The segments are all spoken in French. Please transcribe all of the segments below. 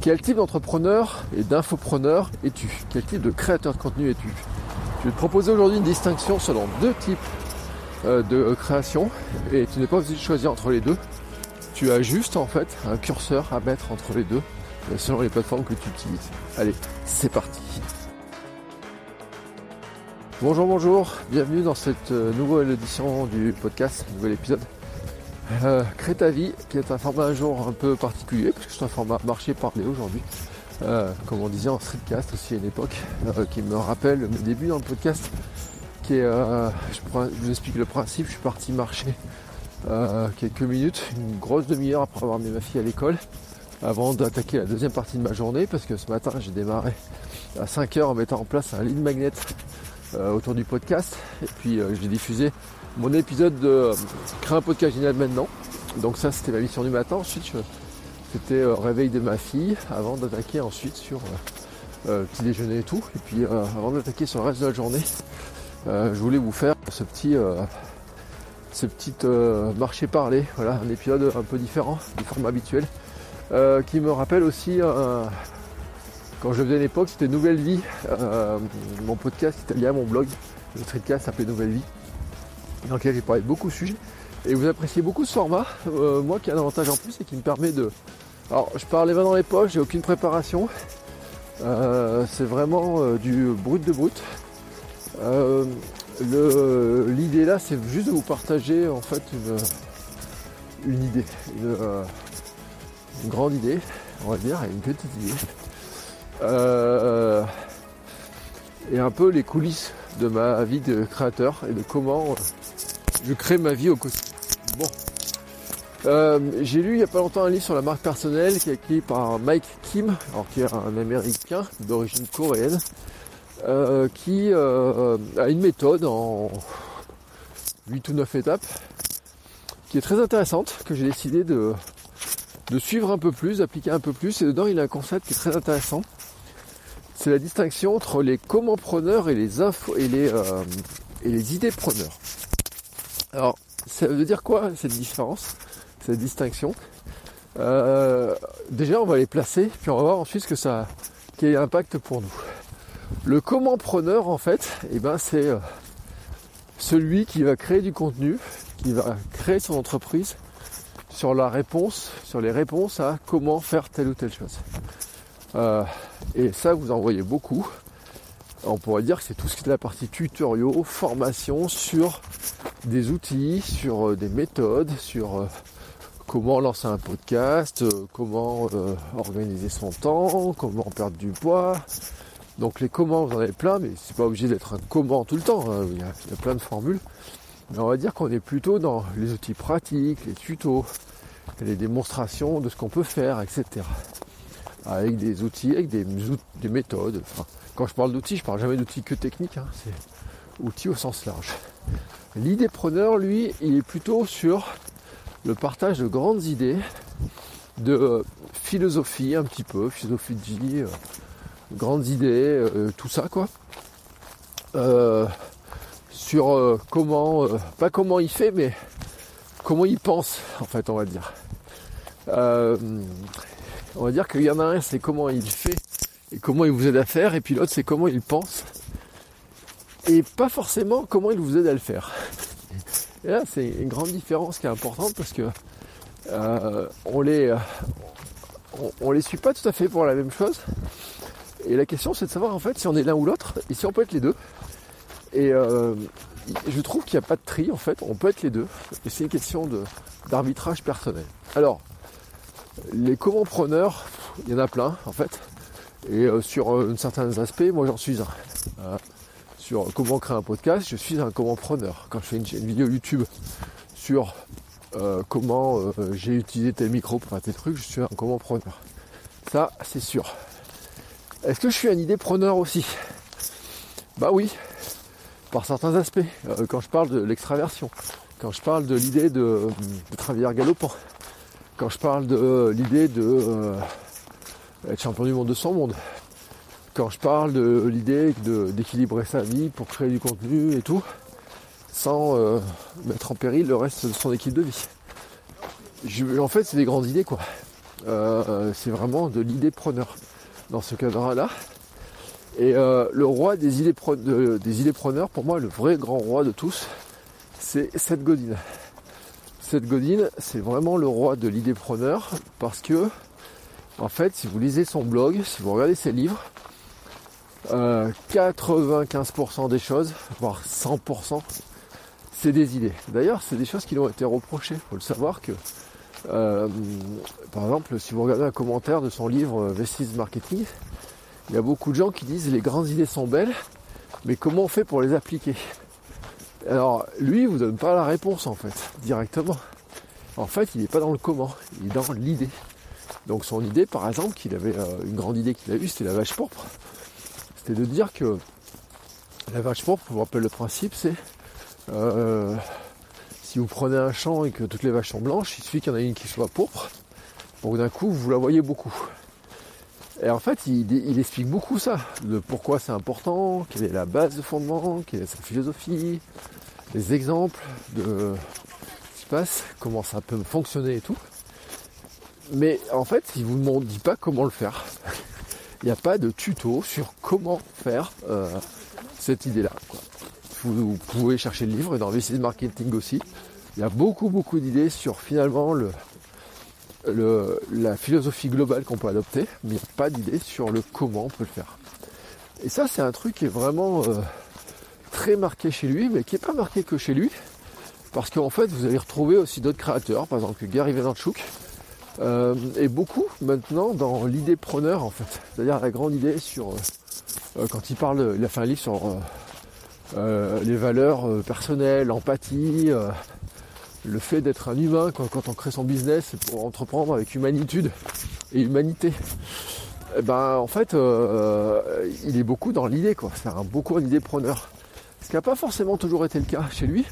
Quel type d'entrepreneur et d'infopreneur es-tu? Quel type de créateur de contenu es-tu? Je vais te proposer aujourd'hui une distinction selon deux types euh, de création et tu n'es pas obligé de choisir entre les deux. Tu as juste en fait un curseur à mettre entre les deux euh, selon les plateformes que tu utilises. Allez, c'est parti. Bonjour, bonjour, bienvenue dans cette euh, nouvelle édition du podcast, nouvel épisode. Euh, Crée ta vie, qui est un format un jour un peu particulier, parce que c'est un format marché parlé aujourd'hui, euh, comme on disait en streetcast aussi à une époque, euh, qui me rappelle mes débuts dans le podcast, qui est, euh, je, je vous explique le principe, je suis parti marcher euh, quelques minutes, une grosse demi-heure après avoir mis ma fille à l'école, avant d'attaquer la deuxième partie de ma journée, parce que ce matin j'ai démarré à 5 heures en mettant en place un lead magnet euh, autour du podcast, et puis euh, j'ai diffusé mon épisode de euh, créer un podcast génial maintenant. Donc ça c'était ma mission du matin. Ensuite c'était euh, réveil de ma fille avant d'attaquer ensuite sur euh, petit déjeuner et tout. Et puis avant d'attaquer sur le reste de la journée, je voulais vous faire ce petit marché parler. Voilà, un épisode un peu différent du format habituel. qui me rappelle aussi quand je faisais l'époque, c'était Nouvelle Vie, mon podcast italien, mon blog, le streetcast s'appelait Nouvelle Vie dans lequel j'ai parlé de beaucoup de sujets. Et vous appréciez beaucoup ce format. Euh, moi qui a un avantage en plus, c'est qu'il me permet de. Alors je parle les mains dans les poches, j'ai aucune préparation. Euh, c'est vraiment euh, du brut de brut. L'idée là, c'est juste de vous partager en fait une, une idée, une, une grande idée, on va dire, et une petite idée. Et un peu les coulisses de ma vie de créateur et de comment euh, je crée ma vie au quotidien. Bon. Euh, j'ai lu il n'y a pas longtemps un livre sur la marque personnelle qui est écrit par Mike Kim, alors qui est un américain d'origine coréenne, euh, qui a une méthode en 8 ou 9 étapes qui est très intéressante, que j'ai décidé de, de suivre un peu plus, d'appliquer un peu plus. Et dedans, il a un concept qui est très intéressant. La distinction entre les comment preneurs et les infos et les, euh, et les idées preneurs. Alors, ça veut dire quoi cette différence, cette distinction? Euh, Déjà, on va les placer, puis on va voir ensuite ce que ça, quel impact pour nous. Le comment preneur, en fait, eh ben, c'est euh, celui qui va créer du contenu, qui va créer son entreprise sur la réponse, sur les réponses à comment faire telle ou telle chose. Euh, et ça, vous en voyez beaucoup. On pourrait dire que c'est tout ce qui est la partie tutoriaux, formation sur des outils, sur euh, des méthodes, sur euh, comment lancer un podcast, euh, comment organiser son temps, comment perdre du poids. Donc les comment, vous en avez plein, mais c'est pas obligé d'être un comment tout le temps. hein. Il y a plein de formules. Mais on va dire qu'on est plutôt dans les outils pratiques, les tutos, les démonstrations de ce qu'on peut faire, etc. Avec des outils, avec des, des méthodes. Quand je parle d'outils, je parle jamais d'outils que techniques, hein, c'est outils au sens large. L'idée preneur, lui, il est plutôt sur le partage de grandes idées, de euh, philosophie un petit peu, philosophie de vie, euh, grandes idées, euh, tout ça quoi. Sur comment, pas comment il fait, mais comment il pense, en fait, on va dire. On va dire qu'il y en a un, c'est comment il fait et comment il vous aide à faire, et puis l'autre, c'est comment il pense et pas forcément comment il vous aide à le faire. Et là, c'est une grande différence qui est importante parce que euh, on les euh, les suit pas tout à fait pour la même chose. Et la question, c'est de savoir en fait si on est l'un ou l'autre et si on peut être les deux. Et euh, je trouve qu'il n'y a pas de tri en fait, on peut être les deux. Et c'est une question d'arbitrage personnel. Alors, les comment-preneurs, il y en a plein en fait. Et euh, sur euh, certains aspects, moi j'en suis un. Euh, sur comment créer un podcast, je suis un comment-preneur. Quand je fais une, vidéo YouTube sur euh, comment euh, j'ai utilisé tel micro pour faire tel truc, je suis un comment preneur. Ça, c'est sûr. Est-ce que je suis un idée preneur aussi? Bah oui, par certains aspects. Euh, quand je parle de l'extraversion, quand je parle de l'idée de, de travailleur galopant, quand je parle de l'idée de être champion du monde de son monde, quand je parle de l'idée d'équilibrer sa vie pour créer du contenu et tout, sans euh, mettre en péril le reste de son équipe de vie. en fait, c'est des grandes idées, quoi. Euh, c'est vraiment de l'idée preneur dans ce cadre-là. Et euh, le roi des idées, des idées preneurs, pour moi, le vrai grand roi de tous, c'est Seth Godin. Seth Godin, c'est vraiment le roi de l'idée preneur parce que, en fait, si vous lisez son blog, si vous regardez ses livres, 95% des choses, voire 100%, c'est des idées. D'ailleurs, c'est des choses qui lui ont été reprochées. Il faut le savoir que, euh, par exemple, si vous regardez un commentaire de son livre euh, Vestis Marketing, il y a beaucoup de gens qui disent les grandes idées sont belles, mais comment on fait pour les appliquer? Alors, lui, il vous donne pas la réponse en fait, directement. En fait, il n'est pas dans le comment, il est dans l'idée. Donc son idée, par exemple, qu'il avait euh, une grande idée qu'il a eue, c'était la vache pourpre. C'était de dire que la vache pourpre, je vous rappelle le principe, c'est euh, si vous prenez un champ et que toutes les vaches sont blanches, il suffit qu'il y en ait une qui soit pourpre, pour d'un coup vous la voyez beaucoup. Et en fait, il, explique beaucoup ça, de pourquoi c'est important, quelle est la base de fondement, quelle est sa philosophie, les exemples de ce qui se passe, comment ça peut fonctionner et tout. Mais en fait, il vous dit pas comment le faire. il n'y a pas de tuto sur comment faire euh, cette idée-là vous, pouvez chercher le livre dans VC Marketing aussi. Il y a beaucoup beaucoup d'idées sur finalement le, la philosophie globale qu'on peut adopter, mais il n'y a pas d'idée sur le comment on peut le faire. Et ça c'est un truc qui est vraiment euh, très marqué chez lui, mais qui n'est pas marqué que chez lui, parce qu'en fait vous allez retrouver aussi d'autres créateurs, par exemple Gary Vaynerchuk, euh, et beaucoup maintenant dans l'idée preneur en fait, c'est-à-dire la grande idée sur euh, quand il parle, il a fait un livre sur les valeurs personnelles, l'empathie, le fait d'être un humain quand, on crée son business, pour entreprendre avec humanitude et humanité. Eh ben en fait, il est beaucoup dans l'idée, quoi. C'est un beaucoup un idée preneur. Ce qui n'a pas forcément toujours été le cas chez lui.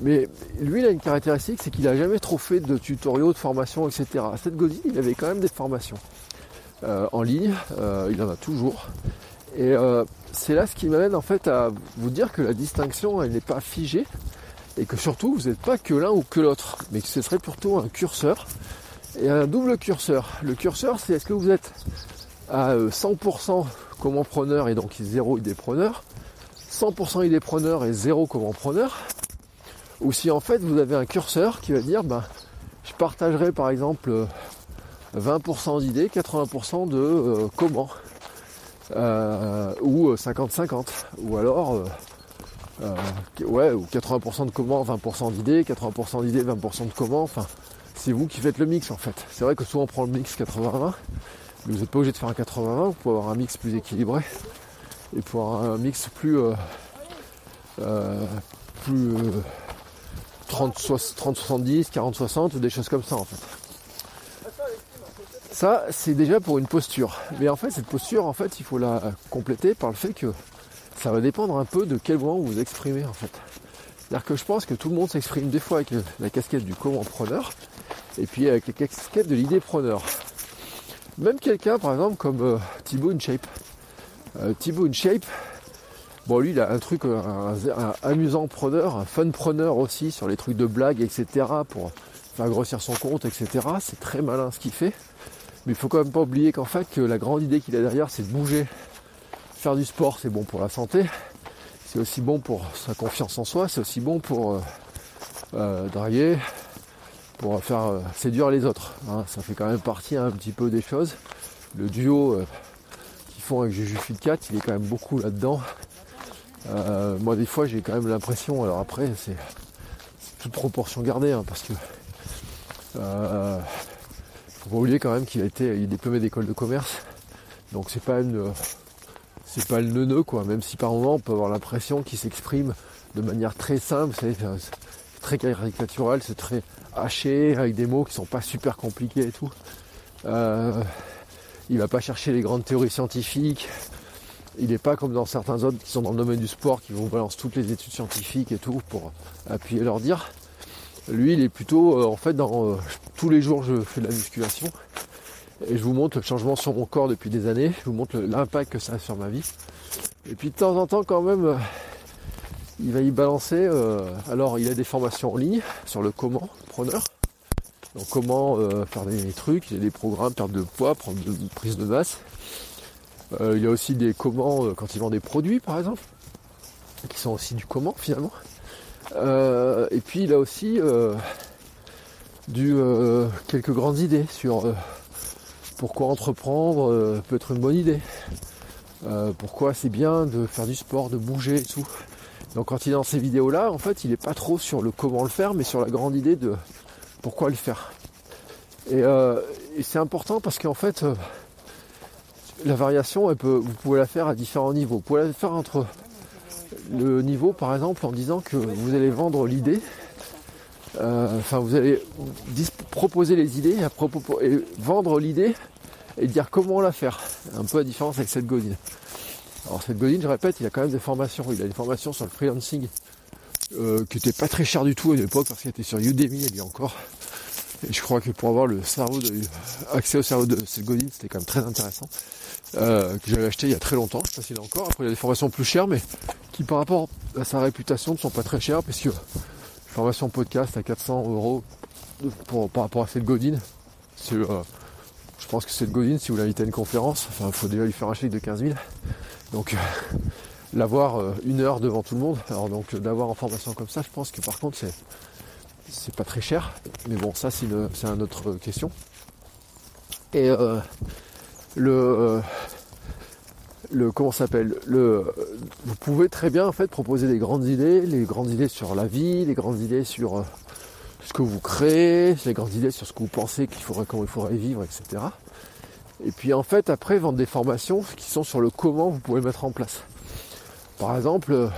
Mais lui, il a une caractéristique, c'est qu'il n'a jamais trop fait de tutoriaux, de formation, etc. Cette Godin, il avait quand même des formations en ligne. il en a toujours. Et c'est là ce qui m'amène en fait à vous dire que la distinction elle n'est pas figée et que surtout vous n'êtes pas que l'un ou que l'autre, mais que ce serait plutôt un curseur et un double curseur. Le curseur c'est est-ce que vous êtes à 100% comment preneur et donc zéro idée preneur, 100% idée preneur et zéro comment preneur, ou si en fait vous avez un curseur qui va dire ben je partagerai par exemple 20% d'idées, 80% de euh, comment. Euh, ou 50-50, euh, ou alors euh, ouais, ou 80% de comment, 20% d'idées, 80% d'idées, 20% de comment, enfin c'est vous qui faites le mix en fait. C'est vrai que souvent on prend le mix 80-20, mais vous n'êtes pas obligé de faire un 80-20, vous pouvez avoir un mix plus équilibré et pour un mix plus plus 30-70, 40-60 ou des choses comme ça en fait. Ça, c'est déjà pour une posture. Mais en fait, cette posture, en fait, il faut la compléter par le fait que ça va dépendre un peu de quel moment vous vous exprimez, en fait. C'est-à-dire que je pense que tout le monde s'exprime des fois avec la casquette du comment preneur et puis avec la casquette de l'idée preneur. Même quelqu'un, par exemple, comme euh, Thibaut InShape. Euh, Thibaut InShape, bon, lui, il a un truc, un, amusant preneur, un fun preneur aussi sur les trucs de blague, etc. pour faire grossir son compte, etc. C'est très malin ce qu'il fait. Mais il faut quand même pas oublier qu'en fait que la grande idée qu'il a derrière c'est de bouger. Faire du sport c'est bon pour la santé, c'est aussi bon pour sa confiance en soi, c'est aussi bon pour euh, euh draguer, pour faire euh, séduire les autres. Hein. Ça fait quand même partie un petit peu des choses. Le duo qu'ils font avec Juju Fit 4, il est quand même beaucoup là-dedans. moi des fois j'ai quand même l'impression, alors après c'est toute proportion gardée hein, parce que faut pas oublier quand même qu'il a été est diplômé d'école de commerce. Donc c'est pas une c'est pas le neuneu quoi, même si par moment on peut avoir l'impression qu'il s'exprime de manière très simple, c'est très caricatural, c'est très haché, avec des mots qui sont pas super compliqués et tout. Euh, il va pas chercher les grandes théories scientifiques. Il n'est pas comme dans certains autres qui sont dans le domaine du sport, qui vont balancer toutes les études scientifiques et tout pour appuyer leur dire. Lui, il est plutôt, euh, en fait, dans euh, tous les jours, je fais de la musculation et je vous montre le changement sur mon corps depuis des années. Je vous montre l'impact que ça a sur ma vie. Et puis de temps en temps, quand même, il va y balancer. alors, il a des formations en ligne sur le comment preneur. Donc comment euh, faire des trucs, il y a des programmes, perte de poids, prendre de prise de masse. Euh, il y a aussi des comment euh, quand il vend des produits par exemple, qui sont aussi du comment finalement. et puis il a aussi du, quelques grandes idées sur pourquoi entreprendre peut être une bonne idée. pourquoi c'est bien de faire du sport, de bouger et tout. Donc quand il est dans ces vidéos là, en fait il n'est pas trop sur le comment le faire, mais sur la grande idée de pourquoi le faire euh, et, c'est important parce qu'en fait, euh, la variation, vous pouvez la faire à différents niveaux. Vous pouvez la faire entre le niveau, par exemple, en disant que vous allez vendre l'idée. Euh, enfin, vous allez proposer les idées et, vendre l'idée et dire comment la faire. Un peu la différence avec cette godine. Alors cette godine, je répète, il a quand même des formations. Il a des formations sur le freelancing qui n'étaient pas très chères du tout à l'époque parce qu'il était sur Udemy, il y a encore. Et je crois que pour avoir le cerveau de, accès au cerveau de cette Godin, c'était quand même très intéressant. Euh, que j'avais acheté il y a très longtemps, je sais pas s'il a encore. Après il y a des formations plus chères, mais qui par rapport à sa réputation ne sont pas très chères, parce que formation podcast à 400 euros par rapport à cette Godin, euh, je pense que cette Godin, si vous l'invitez à une conférence, enfin il faut déjà lui faire un chèque de 15 000. Donc euh, l'avoir une heure devant tout le monde, alors donc d'avoir en formation comme ça, je pense que par contre c'est c'est pas très cher, mais bon, ça c'est une, une autre question. Et euh, le, euh, le comment s'appelle? Le, vous pouvez très bien en fait proposer des grandes idées, les grandes idées sur la vie, les grandes idées sur euh, ce que vous créez, les grandes idées sur ce que vous pensez qu'il faudrait, comment il faudrait vivre, etc. Et puis en fait après vendre des formations qui sont sur le comment vous pouvez mettre en place. Par exemple,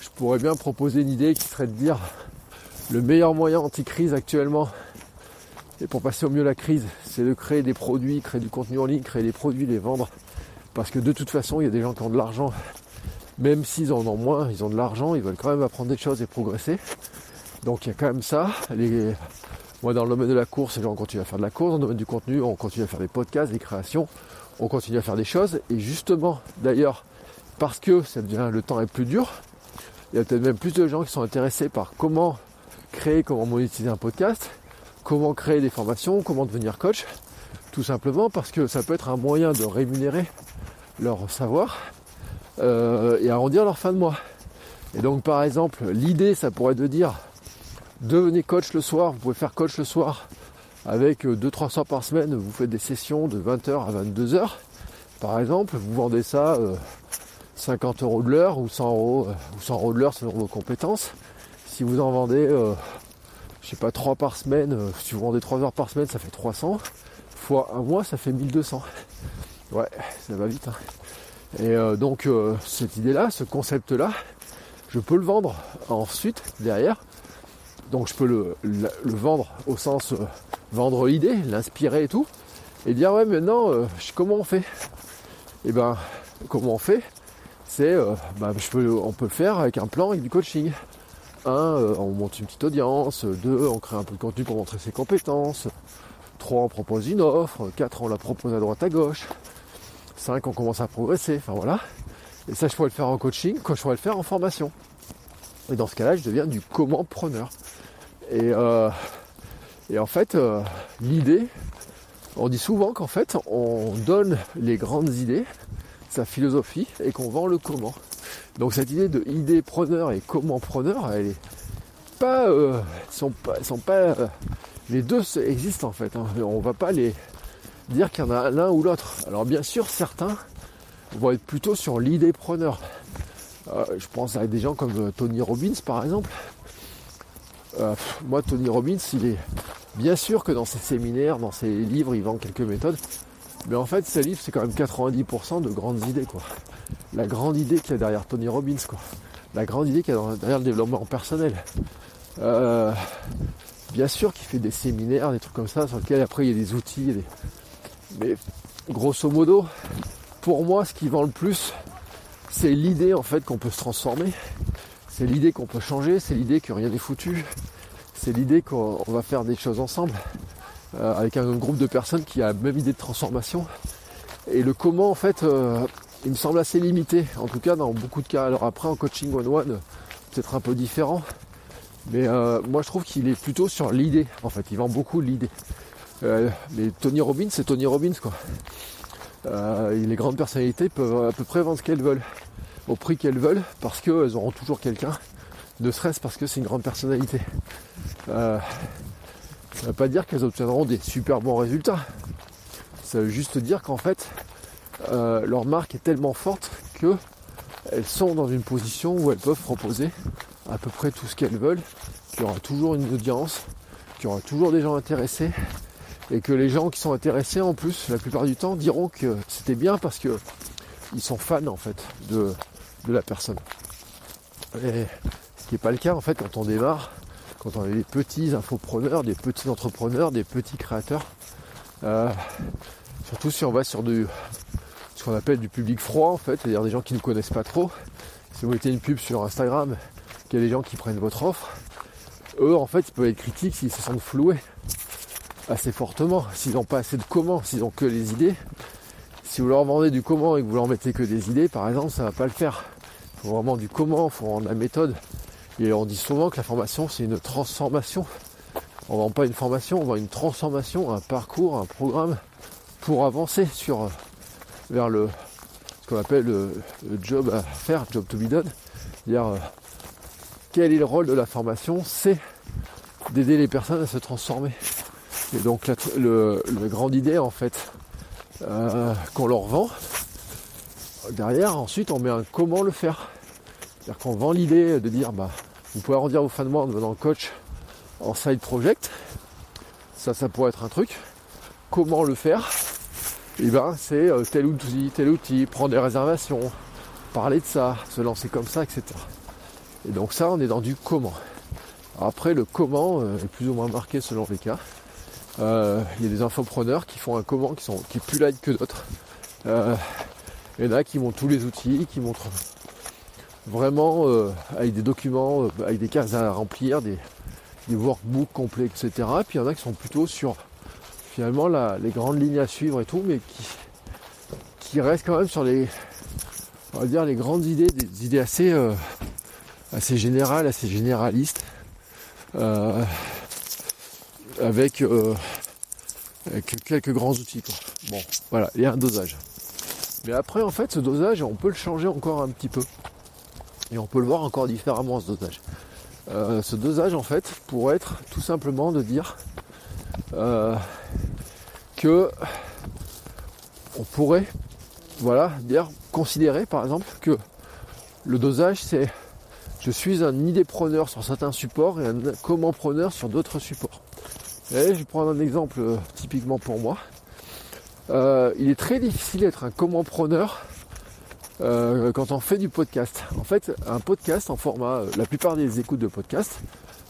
je pourrais bien proposer une idée qui serait de dire le meilleur moyen anti-crise actuellement, et pour passer au mieux la crise, c'est de créer des produits, créer du contenu en ligne, créer des produits, les vendre. Parce que de toute façon, il y a des gens qui ont de l'argent. Même s'ils en ont moins, ils ont de l'argent, ils veulent quand même apprendre des choses et progresser. Donc il y a quand même ça. Moi dans le domaine de la course, les gens continuent à faire de la course, dans le domaine du contenu, on continue à faire des podcasts, des créations, on continue à faire des choses. Et justement, d'ailleurs, parce que ça devient, le temps est plus dur, il y a peut-être même plus de gens qui sont intéressés par comment créer comment monétiser un podcast, comment créer des formations, comment devenir coach, tout simplement parce que ça peut être un moyen de rémunérer leur savoir euh, et arrondir leur fin de mois. Et donc par exemple, l'idée ça pourrait de dire devenez coach le soir, vous pouvez faire coach le soir avec 2-3 soirs par semaine, vous faites des sessions de 20h à 22h. Par exemple, vous vendez ça 50 euh, euros de l'heure ou 100 euros, euh, ou 100 euros de l'heure selon vos compétences. Si vous en vendez, euh, je sais pas, 3 par semaine, euh, si vous vendez 3 heures par semaine, ça fait 300. Fois un mois, ça fait 1200. Ouais, ça va vite. Hein. Et euh, donc, cette idée-là, ce concept-là, je peux le vendre ensuite, derrière. Donc, je peux le, vendre au sens vendre l'idée, l'inspirer et tout. Et dire, ouais, maintenant, comment on fait? Et eh ben, comment on fait? C'est bah, on peut le faire avec un plan, avec du coaching. 1. Euh, on monte une petite audience. 2. On crée un peu de contenu pour montrer ses compétences. 3. On propose une offre. 4. On la propose à droite à gauche. 5. On commence à progresser. Enfin voilà. Et ça, je pourrais le faire en coaching, quand je pourrais le faire en formation. Et dans ce cas-là, je deviens du comment preneur. Et, euh, et en fait, euh, l'idée, on dit souvent qu'en fait, on donne les grandes idées, sa philosophie, et qu'on vend le comment. Donc cette idée de idée preneur et comment preneur, elle est pas, euh, sont pas, les deux existent en fait. Hein. On va pas les dire qu'il y en a l'un ou l'autre. Alors bien sûr, certains vont être plutôt sur l'idée preneur. Euh, je pense à des gens comme Tony Robbins par exemple. moi, Tony Robbins, il est bien sûr que dans ses séminaires, dans ses livres, il vend quelques méthodes. Mais en fait, ses livres, c'est quand même 90% de grandes idées, quoi la grande idée qu'il y a derrière Tony Robbins, quoi. La grande idée qu'il y a derrière le développement personnel. Euh, bien sûr qu'il fait des séminaires, des trucs comme ça, sur lesquels après il y a des outils. Mais grosso modo, pour moi, ce qui vend le plus, c'est l'idée en fait qu'on peut se transformer. C'est l'idée qu'on peut changer, c'est l'idée que rien n'est foutu. C'est l'idée qu'on va faire des choses ensemble. Euh, avec un groupe de personnes qui a la même idée de transformation. Et le comment, en fait, euh, il me semble assez limité, en tout cas dans beaucoup de cas. Alors après, en coaching one-one, peut-être un peu différent. Mais euh, moi, je trouve qu'il est plutôt sur l'idée, en fait. Il vend beaucoup l'idée. mais Tony Robbins, c'est Tony Robbins, quoi. Les grandes personnalités peuvent à peu près vendre ce qu'elles veulent, au prix qu'elles veulent, parce qu'elles auront toujours quelqu'un, ne serait-ce parce que c'est une grande personnalité. Ça ne veut pas dire qu'elles obtiendront des super bons résultats. Ça veut juste dire qu'en fait, euh, leur marque est tellement forte qu'elles sont dans une position où elles peuvent proposer à peu près tout ce qu'elles veulent, qu'il y aura toujours une audience, qu'il y aura toujours des gens intéressés, et que les gens qui sont intéressés en plus, la plupart du temps, diront que c'était bien parce que ils sont fans en fait de, de la personne. Et ce qui n'est pas le cas en fait quand on démarre, quand on est des petits infopreneurs, des petits entrepreneurs, des petits créateurs. Euh, surtout si on va sur du, ce qu'on appelle du public froid en fait, c'est-à-dire des gens qui ne connaissent pas trop. Si vous mettez une pub sur Instagram, qu'il y a des gens qui prennent votre offre, eux en fait ils peuvent être critiques s'ils se sentent floués assez fortement, s'ils n'ont pas assez de comment, s'ils ont que les idées. Si vous leur vendez du comment et que vous leur mettez que des idées, par exemple, ça ne va pas le faire. Il faut vraiment du comment, il faut rendre la méthode. Et on dit souvent que la formation, c'est une transformation. On vend pas une formation, on vend une transformation, un parcours, un programme pour avancer sur vers le ce qu'on appelle le, job à faire, job to be done. C'est-à-dire euh, quel est le rôle de la formation? C'est d'aider les personnes à se transformer. Et donc la, grande idée en fait euh, qu'on leur vend, derrière ensuite on met un comment le faire. C'est-à-dire qu'on vend l'idée de dire bah vous pouvez arrondir vos fins de mois en devenant coach en side project. Ça, ça pourrait être un truc. Comment le faire? Et eh ben c'est euh, tel outil, tel outil, prendre des réservations, parler de ça, se lancer comme ça, etc. Et donc ça, on est dans du comment. Après, le comment euh, est plus ou moins marqué selon les cas. Euh, il y a des infopreneurs qui font un comment qui, sont, qui est plus light que d'autres. il y en a qui montrent tous les outils, qui montrent vraiment euh, avec des documents, euh, avec des cases à remplir, des, workbooks complets, etc. Et puis il y en a qui sont plutôt sur finalement les grandes lignes à suivre et tout, mais qui, qui restent quand même sur les, on va dire les grandes idées, des idées assez, euh, assez générales, assez généralistes, avec, quelques grands outils. Bon, voilà, il y a un dosage. Mais après, en fait, ce dosage, on peut le changer encore un petit peu. Et on peut le voir encore différemment ce dosage. Euh, ce dosage en fait pourrait être tout simplement de dire euh, que on pourrait voilà dire considérer par exemple que le dosage c'est je suis un idée-preneur sur certains supports et un comment-preneur sur d'autres supports. Je vais prendre un exemple euh, typiquement pour moi. il est très difficile d'être un comment-preneur euh, quand on fait du podcast. En fait, un podcast en format, euh, la plupart des écoutes de podcast,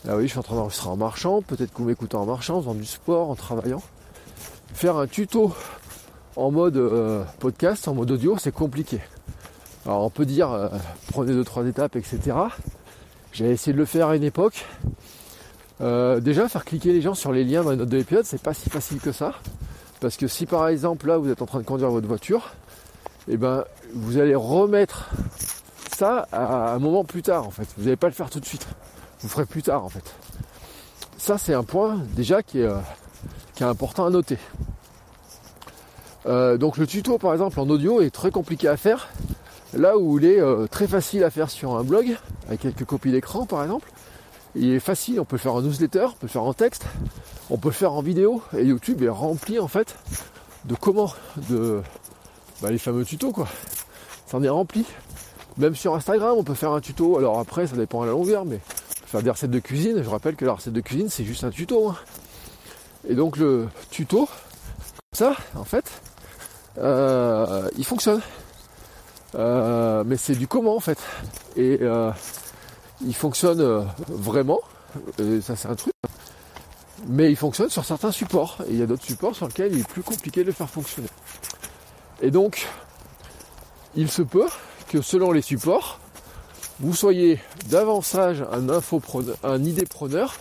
là oui, je suis en train d'enregistrer en marchant, peut-être que vous m'écoutez en marchant, en faisant du sport, en travaillant. Faire un tuto en mode euh, podcast, en mode audio, c'est compliqué. Alors on peut dire, prenez deux trois étapes, etc. J'ai essayé de le faire à une époque. Déjà, faire cliquer les gens sur les liens dans les notes de l'épisode, c'est pas si facile que ça. Parce que si par exemple là vous êtes en train de conduire votre voiture, et eh ben vous allez remettre ça à un moment plus tard en fait. Vous n'allez pas le faire tout de suite. Vous ferez plus tard en fait. Ça c'est un point déjà qui est, euh, important à noter. Euh, donc le tuto par exemple en audio est très compliqué à faire. Là où il est euh, très facile à faire sur un blog, avec quelques copies d'écran par exemple, il est facile, on peut le faire en newsletter, on peut le faire en texte, on peut le faire en vidéo, et YouTube est rempli en fait de comment de bah, les fameux tutos quoi. Ça en est rempli. Même sur Instagram, on peut faire un tuto. Alors après, ça dépend à la longueur, mais faire des recettes de cuisine. Je rappelle que la recette de cuisine, c'est juste un tuto. Hein. Et donc le tuto, ça, en fait, euh, il fonctionne. Euh, mais c'est du comment en fait. Et euh, il fonctionne vraiment ça c'est un truc. Mais il fonctionne sur certains supports. Et il y a d'autres supports sur lesquels il est plus compliqué de le faire fonctionner. Et donc, il se peut que selon les supports, vous soyez davantage un infopreneur, un idée preneur,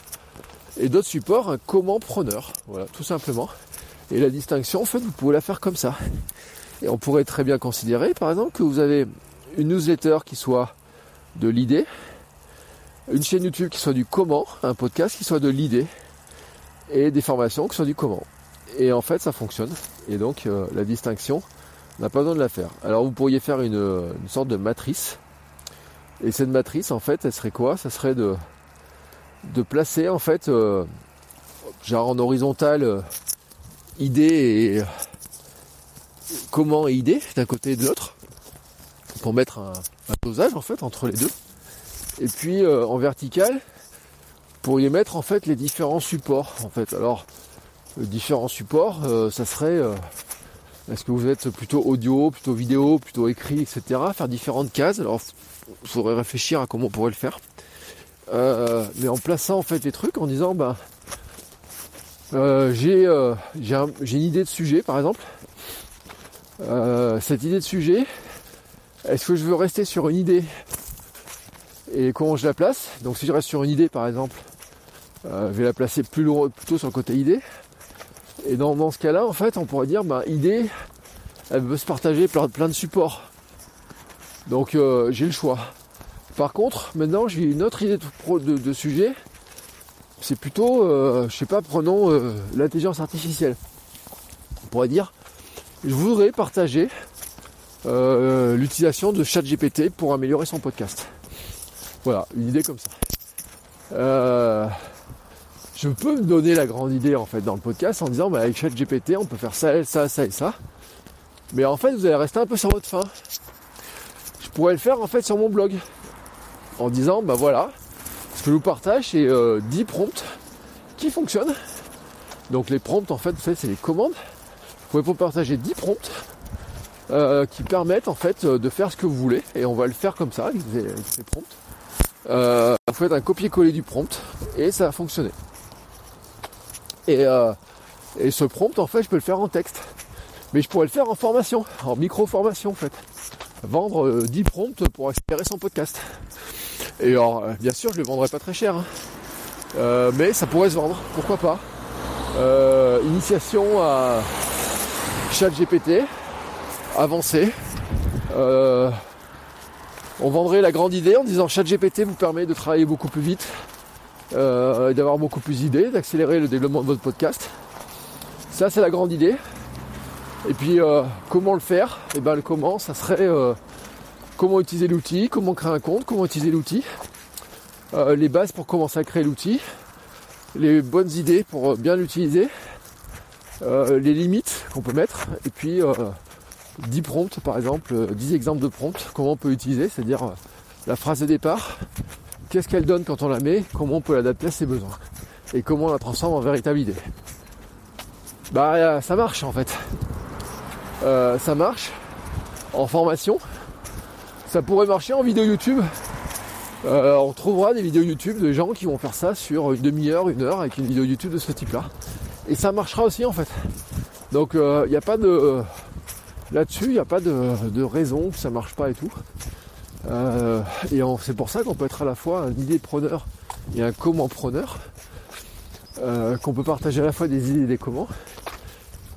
et d'autres supports un comment preneur. Voilà, tout simplement. Et la distinction, en fait, vous pouvez la faire comme ça. Et on pourrait très bien considérer, par exemple, que vous avez une newsletter qui soit de l'idée, une chaîne YouTube qui soit du comment, un podcast qui soit de l'idée, et des formations qui soient du comment. Et en fait, ça fonctionne. Et donc, euh, la distinction, on n'a pas besoin de la faire. Alors, vous pourriez faire une, sorte de matrice. Et cette matrice, en fait, elle serait quoi? Ça serait de, placer, en fait, euh, genre en horizontal, euh, idée et comment et idée d'un côté et de l'autre pour mettre un, dosage en fait entre les deux. Et puis euh, en vertical, pour y mettre en fait les différents supports en fait. Alors les différents supports, euh, ça serait euh, est-ce que vous êtes plutôt audio, plutôt vidéo, plutôt écrit, etc. Faire différentes cases. Alors il faudrait réfléchir à comment on pourrait le faire. mais en plaçant en fait les trucs en disant bah j'ai une idée de sujet par exemple. cette idée de sujet, est-ce que je veux rester sur une idée et comment je la place? Donc si je reste sur une idée par exemple, euh, je vais la placer plus loin, plutôt sur le côté idée. Et dans, ce cas-là, en fait, on pourrait dire, bah, idée, elle veut se partager plein, de supports. Donc euh, j'ai le choix. Par contre, maintenant j'ai une autre idée de, sujet. C'est plutôt, euh, je sais pas, prenons l'intelligence artificielle. On pourrait dire, je voudrais partager euh, l'utilisation de ChatGPT pour améliorer son podcast. Voilà, une idée comme ça. Euh, je peux me donner la grande idée en fait dans le podcast en disant bah, avec ChatGPT on peut faire ça, ça, ça et ça. Mais en fait vous allez rester un peu sur votre fin. Je pourrais le faire en fait sur mon blog. En disant bah voilà, ce que je vous partage c'est 10 euh, prompts qui fonctionnent. Donc les prompts en fait c'est les commandes. Vous pouvez partager 10 prompts euh, qui permettent en fait de faire ce que vous voulez et on va le faire comme ça avec ces, prompts. Euh, vous faites un copier-coller du prompt et ça va fonctionner. Et, euh, et ce prompt en fait je peux le faire en texte. Mais je pourrais le faire en formation, en micro-formation en fait. Vendre 10 prompts pour accélérer son podcast. Et alors bien sûr je le vendrai pas très cher. Hein. mais ça pourrait se vendre, pourquoi pas. initiation à chat GPT, avancer. Euh, on vendrait la grande idée en disant ChatGPT vous permet de travailler beaucoup plus vite, euh, d'avoir beaucoup plus d'idées, d'accélérer le développement de votre podcast. Ça c'est la grande idée. Et puis euh, comment le faire? Et eh bien le comment, ça serait comment utiliser l'outil, comment créer un compte, comment utiliser l'outil, les bases pour commencer à créer l'outil, les bonnes idées pour bien l'utiliser, les limites qu'on peut mettre, et puis 10 prompts par exemple, 10 euh, exemples de prompts, comment on peut utiliser, c'est-à-dire euh, la phrase de départ, qu'est-ce qu'elle donne quand on la met, comment on peut l'adapter à ses besoins, et comment on la transforme en véritable idée. Bah euh, ça marche en fait. ça marche en formation. Ça pourrait marcher en vidéo YouTube. on trouvera des vidéos YouTube de gens qui vont faire ça sur une demi-heure, une heure avec une vidéo YouTube de ce type-là. Et ça marchera aussi en fait. Donc il n'y a pas de Là-dessus, il n'y a pas de, raison que ça marche pas et tout. Euh, et c'est pour ça qu'on peut être à la fois un idée preneur et un comment preneur. Euh, qu'on peut partager à la fois des idées et des comment.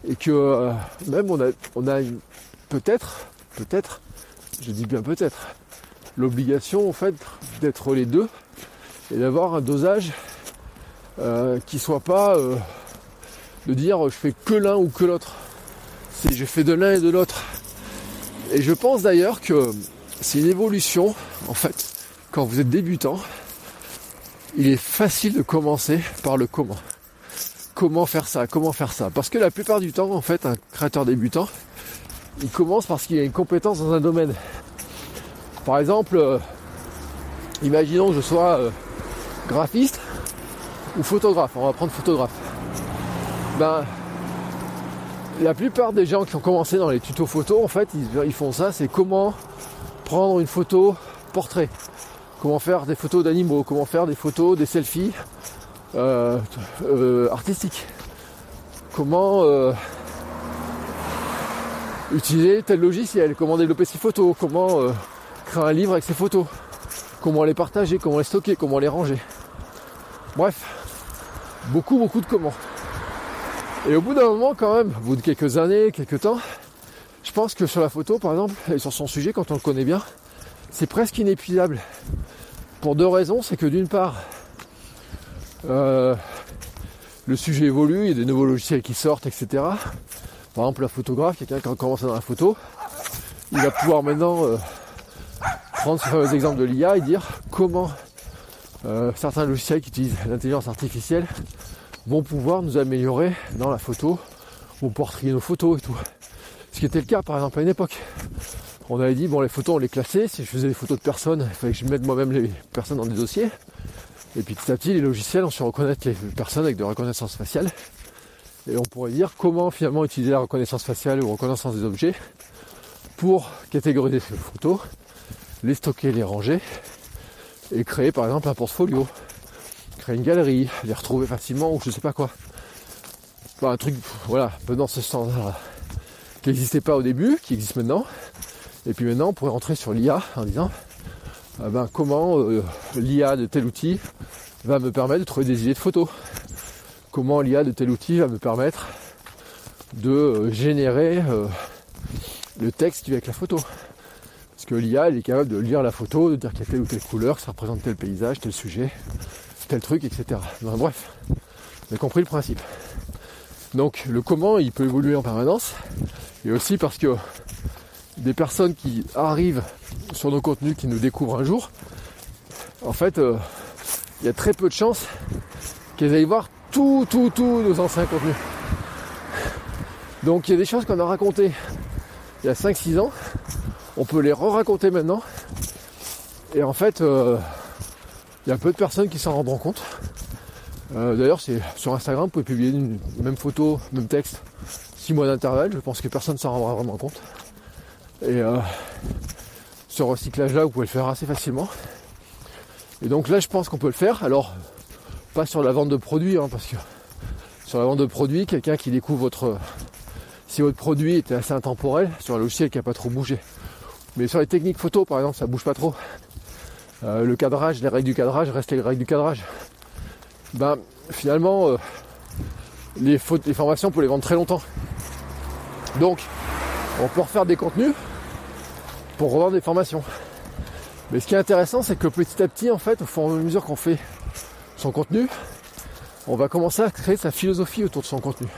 Et que euh, même on a, on a peut-être, peut-être, je dis bien peut-être, l'obligation en fait d'être les deux et d'avoir un dosage qui soit pas de dire je fais que l'un ou que l'autre je fais de l'un et de l'autre. Et je pense d'ailleurs que c'est une évolution, en fait, quand vous êtes débutant, il est facile de commencer par le comment. Comment faire ça Comment faire ça Parce que la plupart du temps, en fait, un créateur débutant, il commence parce qu'il a une compétence dans un domaine. Par exemple, euh, imaginons que je sois euh, graphiste ou photographe. On va prendre photographe. Ben, la plupart des gens qui ont commencé dans les tutos photos, en fait, ils, font ça, c'est comment prendre une photo portrait, comment faire des photos d'animaux, comment faire des photos, des selfies euh, euh, artistiques, comment utiliser tel logiciel, comment développer ses photos, comment créer un livre avec ses photos, comment les partager, comment les stocker, comment les ranger. Bref, beaucoup beaucoup de comment. Et au bout d'un moment quand même, au bout de quelques années, quelques temps, je pense que sur la photo par exemple, et sur son sujet quand on le connaît bien, c'est presque inépuisable. Pour deux raisons, c'est que d'une part, euh, le sujet évolue, il y a des nouveaux logiciels qui sortent, etc. Par exemple, la photographe, quelqu'un qui a commencé dans la photo, il va pouvoir maintenant euh, prendre ce fameux exemple de l'IA et dire comment euh, certains logiciels qui utilisent l'intelligence artificielle vont pouvoir nous améliorer dans la photo, ou pour trier nos photos et tout. Ce qui était le cas par exemple à une époque. On avait dit bon les photos on les classait, si je faisais des photos de personnes, il fallait que je mette moi-même les personnes dans des dossiers. Et puis petit à petit les logiciels ont su reconnaître les personnes avec de reconnaissance faciale. Et on pourrait dire comment finalement utiliser la reconnaissance faciale ou reconnaissance des objets pour catégoriser ces photos, les stocker, les ranger et créer par exemple un portfolio, une galerie, les retrouver facilement ou je sais pas quoi. un truc, voilà, un peu dans ce sens-là, qui n'existait pas au début, qui existe maintenant. Et puis maintenant, on pourrait rentrer sur l'IA en disant, ah ben, comment euh, l'IA de tel outil va me permettre de trouver des idées de photos? Comment l'IA de tel outil va me permettre de euh, générer euh, le texte qui va avec la photo? Parce que l'IA, elle est capable de lire la photo, de dire qu'il y a telle ou telle couleur, que ça représente tel paysage, tel sujet, tel truc, etc. bref, vous avez compris le principe. Donc le comment, il peut évoluer en permanence. Et aussi parce que des personnes qui arrivent sur nos contenus, qui nous découvrent un jour, en fait, euh, il y a très peu de chances qu'elles aillent voir tout, tout, tout nos anciens contenus. Donc il y a des choses qu'on a racontées il y a 5-6 ans on peut les re-raconter maintenant. Et en fait, euh, il y a peu de personnes qui s'en rendront compte. Euh, d'ailleurs, c'est sur Instagram, vous pouvez publier une même photo, même texte, 6 mois d'intervalle. Je pense que personne ne s'en rendra vraiment compte. Et euh, ce recyclage-là, vous pouvez le faire assez facilement. Et donc là, je pense qu'on peut le faire. Alors, pas sur la vente de produits, hein, parce que sur la vente de produits, quelqu'un qui découvre votre. Si votre produit était assez intemporel, sur un logiciel qui n'a pas trop bougé, mais sur les techniques photo, par exemple, ça bouge pas trop. Euh, le cadrage, les règles du cadrage restent les règles du cadrage. Ben, finalement, euh, les, formations, on peut les vendre très longtemps. Donc, on peut refaire des contenus pour revendre des formations. Mais ce qui est intéressant, c'est que petit à petit, en fait, au fur et à mesure qu'on fait son contenu, on va commencer à créer sa philosophie autour de son contenu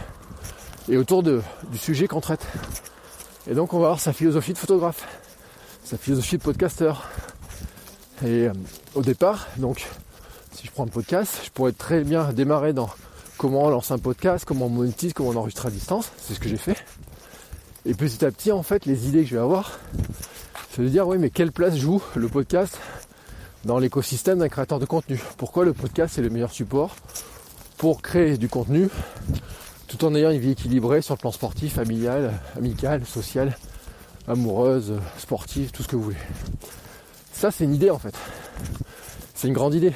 et autour du sujet qu'on traite. Et donc, on va avoir sa philosophie de photographe sa philosophie de podcasteur. Et euh, au départ, donc, si je prends un podcast, je pourrais très bien démarrer dans comment on lance un podcast, comment on monétise, comment on enregistre à distance. C'est ce que j'ai fait. Et petit à petit, en fait, les idées que je vais avoir, c'est de dire, oui, mais quelle place joue le podcast dans l'écosystème d'un créateur de contenu? Pourquoi le podcast est le meilleur support pour créer du contenu tout en ayant une vie équilibrée sur le plan sportif, familial, amical, social, amoureuse, sportive, tout ce que vous voulez? Ça, c'est une idée en fait. C'est une grande idée.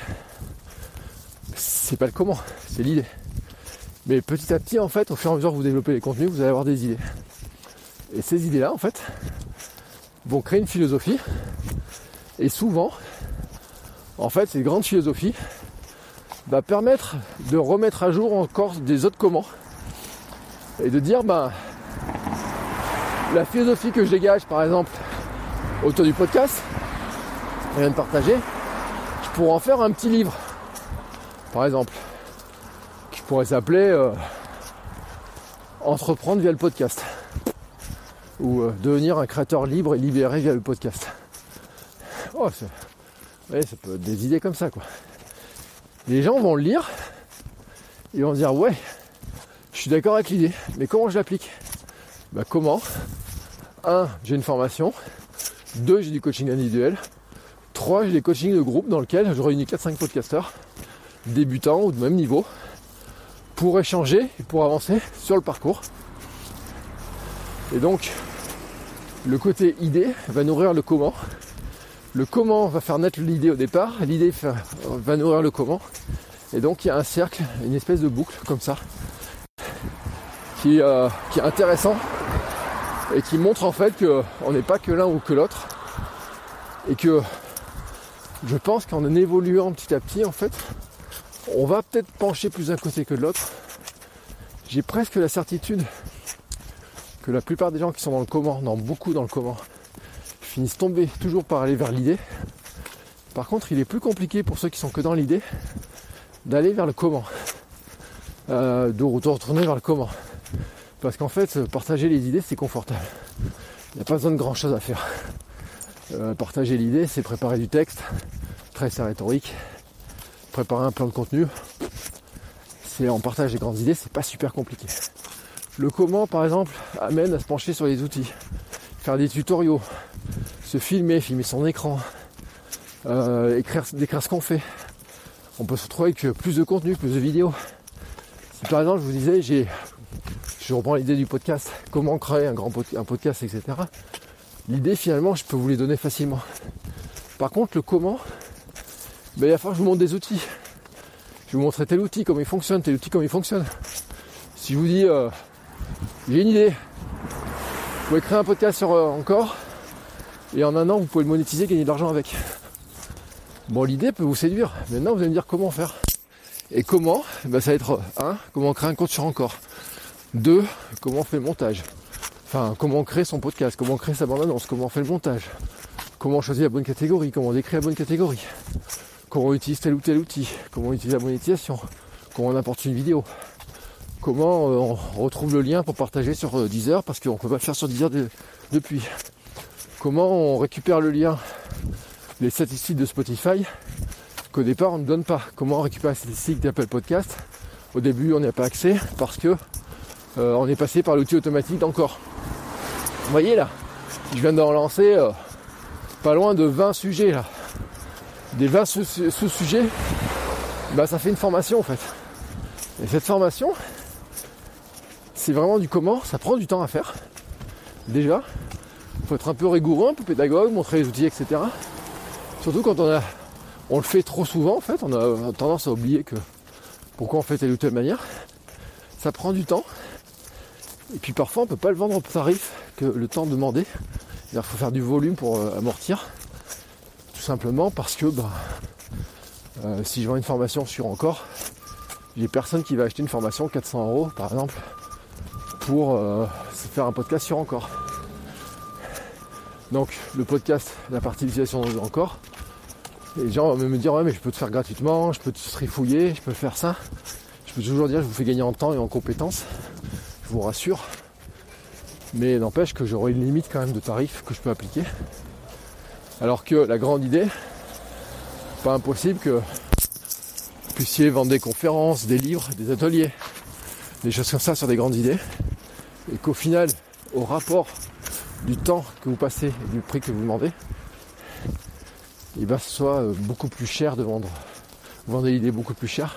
C'est pas le comment, c'est l'idée. Mais petit à petit, en fait, au fur et à mesure que vous développez les contenus, vous allez avoir des idées. Et ces idées-là, en fait, vont créer une philosophie. Et souvent, en fait, cette grande philosophie va permettre de remettre à jour encore des autres comment. Et de dire, ben, la philosophie que je dégage, par exemple, autour du podcast, je viens de partager, je pourrais en faire un petit livre, par exemple, qui pourrait s'appeler euh, Entreprendre via le podcast, ou euh, devenir un créateur libre et libéré via le podcast. Oh, ça peut être des idées comme ça, quoi. Les gens vont le lire, ils vont dire ouais, je suis d'accord avec l'idée, mais comment je l'applique? Bah comment? 1. J'ai une formation. 2. J'ai du coaching individuel. 3. J'ai des coachings de groupe dans lesquels je réunis 4-5 podcasteurs, débutants ou de même niveau, pour échanger et pour avancer sur le parcours. Et donc, le côté idée va nourrir le comment, Le comment va faire naître l'idée au départ, l'idée va nourrir le comment. Et donc il y a un cercle, une espèce de boucle comme ça, qui, euh, qui est intéressant et qui montre en fait qu'on n'est pas que l'un ou que l'autre. Et que je pense qu'en évoluant petit à petit, en fait, on va peut-être pencher plus d'un côté que de l'autre. J'ai presque la certitude que la plupart des gens qui sont dans le comment, dans beaucoup dans le comment, finissent tomber toujours par aller vers l'idée. Par contre, il est plus compliqué pour ceux qui sont que dans l'idée d'aller vers le comment, euh, de retourner vers le comment. Parce qu'en fait, partager les idées, c'est confortable. Il n'y a pas besoin de grand chose à faire. Euh, partager l'idée, c'est préparer du texte, très rhétorique, préparer un plan de contenu. C'est en partage des grandes idées, c'est pas super compliqué. Le comment, par exemple, amène à se pencher sur les outils, faire des tutoriaux, se filmer, filmer son écran, euh, écrire, décrire ce qu'on fait. On peut se retrouver avec plus de contenu, plus de vidéos. Si par exemple je vous disais, j'ai, je reprends l'idée du podcast, comment créer un grand un podcast, etc. L'idée finalement, je peux vous les donner facilement. Par contre, le comment, ben, il va falloir que je vous montre des outils. Je vais vous montrer tel outil, comment il fonctionne, tel outil, comment il fonctionne. Si je vous dis, euh, j'ai une idée, vous pouvez créer un podcast sur euh, encore, et en un an, vous pouvez le monétiser, gagner de l'argent avec. Bon, l'idée peut vous séduire. Maintenant, vous allez me dire comment faire. Et comment ben, Ça va être, un, comment créer un compte sur encore. Deux, comment on fait le montage. Enfin, comment créer son podcast, comment créer sa bande-annonce, comment on fait le montage. Comment choisir la bonne catégorie, comment on décrit la bonne catégorie comment on utilise tel ou tel outil, comment on utilise la monétisation, comment on apporte une vidéo, comment euh, on retrouve le lien pour partager sur euh, Deezer parce qu'on ne peut pas le faire sur Deezer depuis. Comment on récupère le lien, les statistiques de Spotify qu'au départ on ne donne pas. Comment on récupère les statistiques d'Apple Podcast? Au début on n'y a pas accès parce que euh, on est passé par l'outil automatique d'encore. Vous voyez là, je viens d'en lancer pas loin de 20 sujets là des 20 sous-sujets, bah, ça fait une formation en fait. Et cette formation, c'est vraiment du comment, ça prend du temps à faire. Déjà, il faut être un peu rigoureux, un peu pédagogue, montrer les outils, etc. Surtout quand on a on le fait trop souvent en fait, on a tendance à oublier que pourquoi on fait telle ou telle manière. Ça prend du temps. Et puis parfois on peut pas le vendre au tarif que le temps demandé. Il faut faire du volume pour euh, amortir simplement parce que bah, euh, si je vends une formation sur encore, j'ai personne qui va acheter une formation 400 euros par exemple pour euh, faire un podcast sur encore. Donc le podcast, la partie d'utilisation encore, les gens vont me dire ouais mais je peux te faire gratuitement, je peux te trifouiller, je peux faire ça. Je peux toujours dire je vous fais gagner en temps et en compétences, vous rassure. Mais n'empêche que j'aurai une limite quand même de tarifs que je peux appliquer. Alors que la grande idée, pas impossible que vous puissiez vendre des conférences, des livres, des ateliers, des choses comme ça sur des grandes idées. Et qu'au final, au rapport du temps que vous passez et du prix que vous demandez, il va ce soit euh, beaucoup plus cher de vendre. Vendez l'idée beaucoup plus cher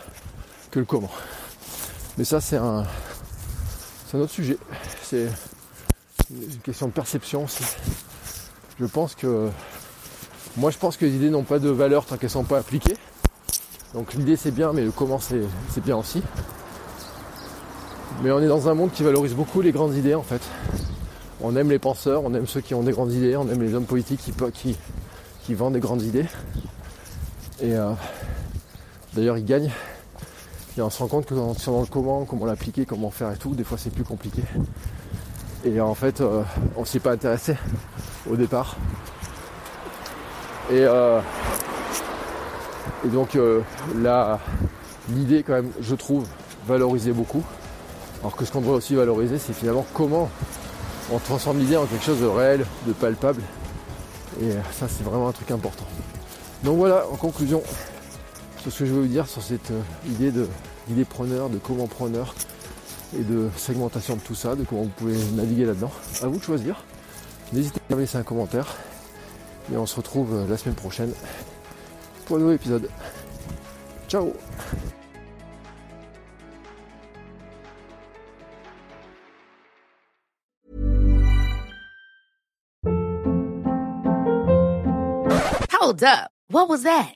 que le comment. Mais ça c'est un, c'est un autre sujet. C'est une question de perception aussi. Je pense que moi je pense que les idées n'ont pas de valeur tant qu'elles ne sont pas appliquées. Donc l'idée c'est bien, mais le comment c'est bien aussi. Mais on est dans un monde qui valorise beaucoup les grandes idées en fait. On aime les penseurs, on aime ceux qui ont des grandes idées, on aime les hommes politiques qui, vendent des grandes idées. Et euh, d'ailleurs ils gagnent. Et on se rend compte que dans, dans le comment, comment l'appliquer, comment faire et tout, des fois c'est plus compliqué. Et en fait, euh, on s'y est pas intéressé au départ. Et, euh, donc euh, là, l'idée quand même, je trouve, valoriser beaucoup. Alors que ce qu'on devrait aussi valoriser, c'est finalement comment on transforme l'idée en quelque chose de réel, de palpable. Et ça, c'est vraiment un truc important. Donc voilà, en conclusion, sur ce que je veux vous dire sur cette euh, idée de d'idée preneur, de comment preneur et de segmentation de tout ça, de comment vous pouvez naviguer là-dedans. À vous de choisir. N'hésitez pas à laisser un commentaire. Et on se retrouve euh, la semaine prochaine pour un nouvel épisode. Ciao Hold up. What was that?